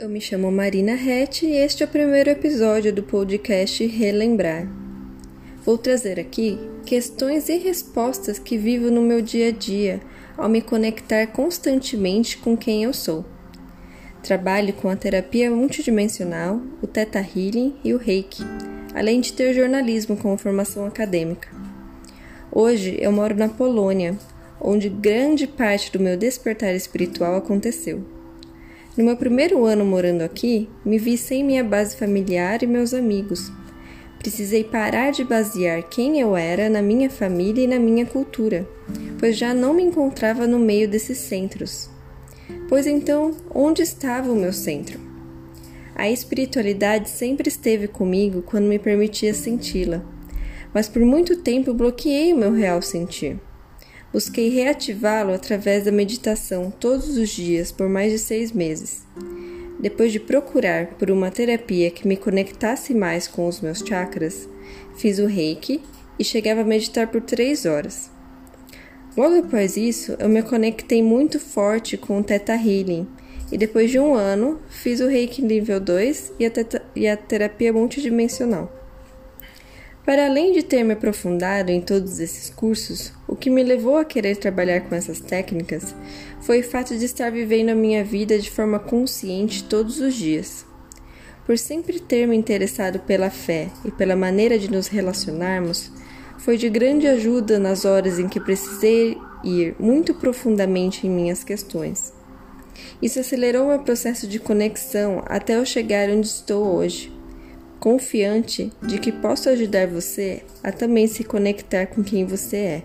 Eu me chamo Marina Rett e este é o primeiro episódio do podcast Relembrar. Vou trazer aqui questões e respostas que vivo no meu dia a dia ao me conectar constantemente com quem eu sou. Trabalho com a terapia multidimensional, o Theta Healing e o Reiki, além de ter jornalismo como formação acadêmica. Hoje eu moro na Polônia, onde grande parte do meu despertar espiritual aconteceu. No meu primeiro ano morando aqui, me vi sem minha base familiar e meus amigos. Precisei parar de basear quem eu era na minha família e na minha cultura, pois já não me encontrava no meio desses centros. Pois então, onde estava o meu centro? A espiritualidade sempre esteve comigo quando me permitia senti-la, mas por muito tempo bloqueei o meu real sentir. Busquei reativá-lo através da meditação todos os dias por mais de seis meses. Depois de procurar por uma terapia que me conectasse mais com os meus chakras, fiz o reiki e chegava a meditar por três horas. Logo após isso, eu me conectei muito forte com o Theta Healing e depois de um ano fiz o Reiki nível 2 e a, e a terapia multidimensional. Para além de ter me aprofundado em todos esses cursos, o que me levou a querer trabalhar com essas técnicas foi o fato de estar vivendo a minha vida de forma consciente todos os dias. Por sempre ter me interessado pela fé e pela maneira de nos relacionarmos, foi de grande ajuda nas horas em que precisei ir muito profundamente em minhas questões. Isso acelerou meu processo de conexão até eu chegar onde estou hoje confiante de que posso ajudar você a também se conectar com quem você é.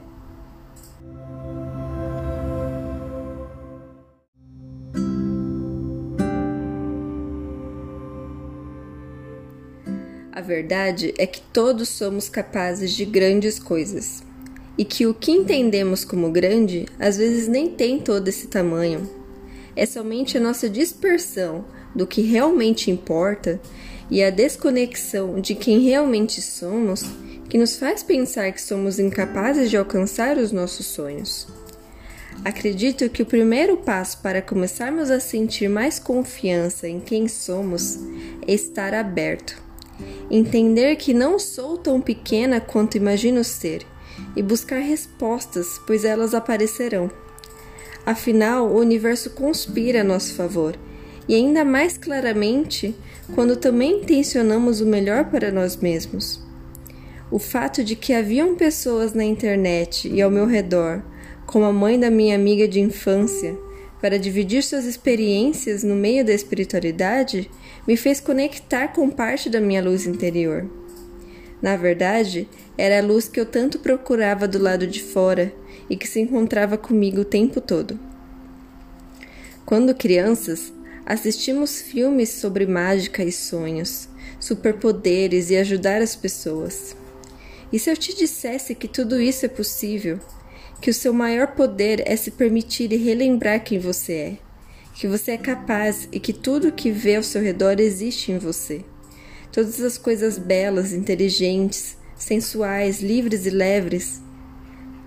A verdade é que todos somos capazes de grandes coisas e que o que entendemos como grande às vezes nem tem todo esse tamanho. É somente a nossa dispersão do que realmente importa e a desconexão de quem realmente somos que nos faz pensar que somos incapazes de alcançar os nossos sonhos. Acredito que o primeiro passo para começarmos a sentir mais confiança em quem somos é estar aberto. Entender que não sou tão pequena quanto imagino ser e buscar respostas, pois elas aparecerão. Afinal, o universo conspira a nosso favor e ainda mais claramente quando também intencionamos o melhor para nós mesmos. O fato de que haviam pessoas na internet e ao meu redor, como a mãe da minha amiga de infância, para dividir suas experiências no meio da espiritualidade, me fez conectar com parte da minha luz interior. Na verdade, era a luz que eu tanto procurava do lado de fora e que se encontrava comigo o tempo todo. Quando crianças, Assistimos filmes sobre mágica e sonhos, superpoderes e ajudar as pessoas. E se eu te dissesse que tudo isso é possível, que o seu maior poder é se permitir e relembrar quem você é, que você é capaz e que tudo que vê ao seu redor existe em você. Todas as coisas belas, inteligentes, sensuais, livres e leves,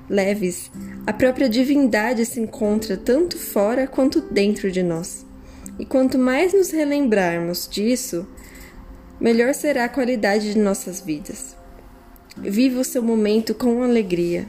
leves, a própria divindade se encontra tanto fora quanto dentro de nós. E quanto mais nos relembrarmos disso, melhor será a qualidade de nossas vidas. Viva o seu momento com alegria.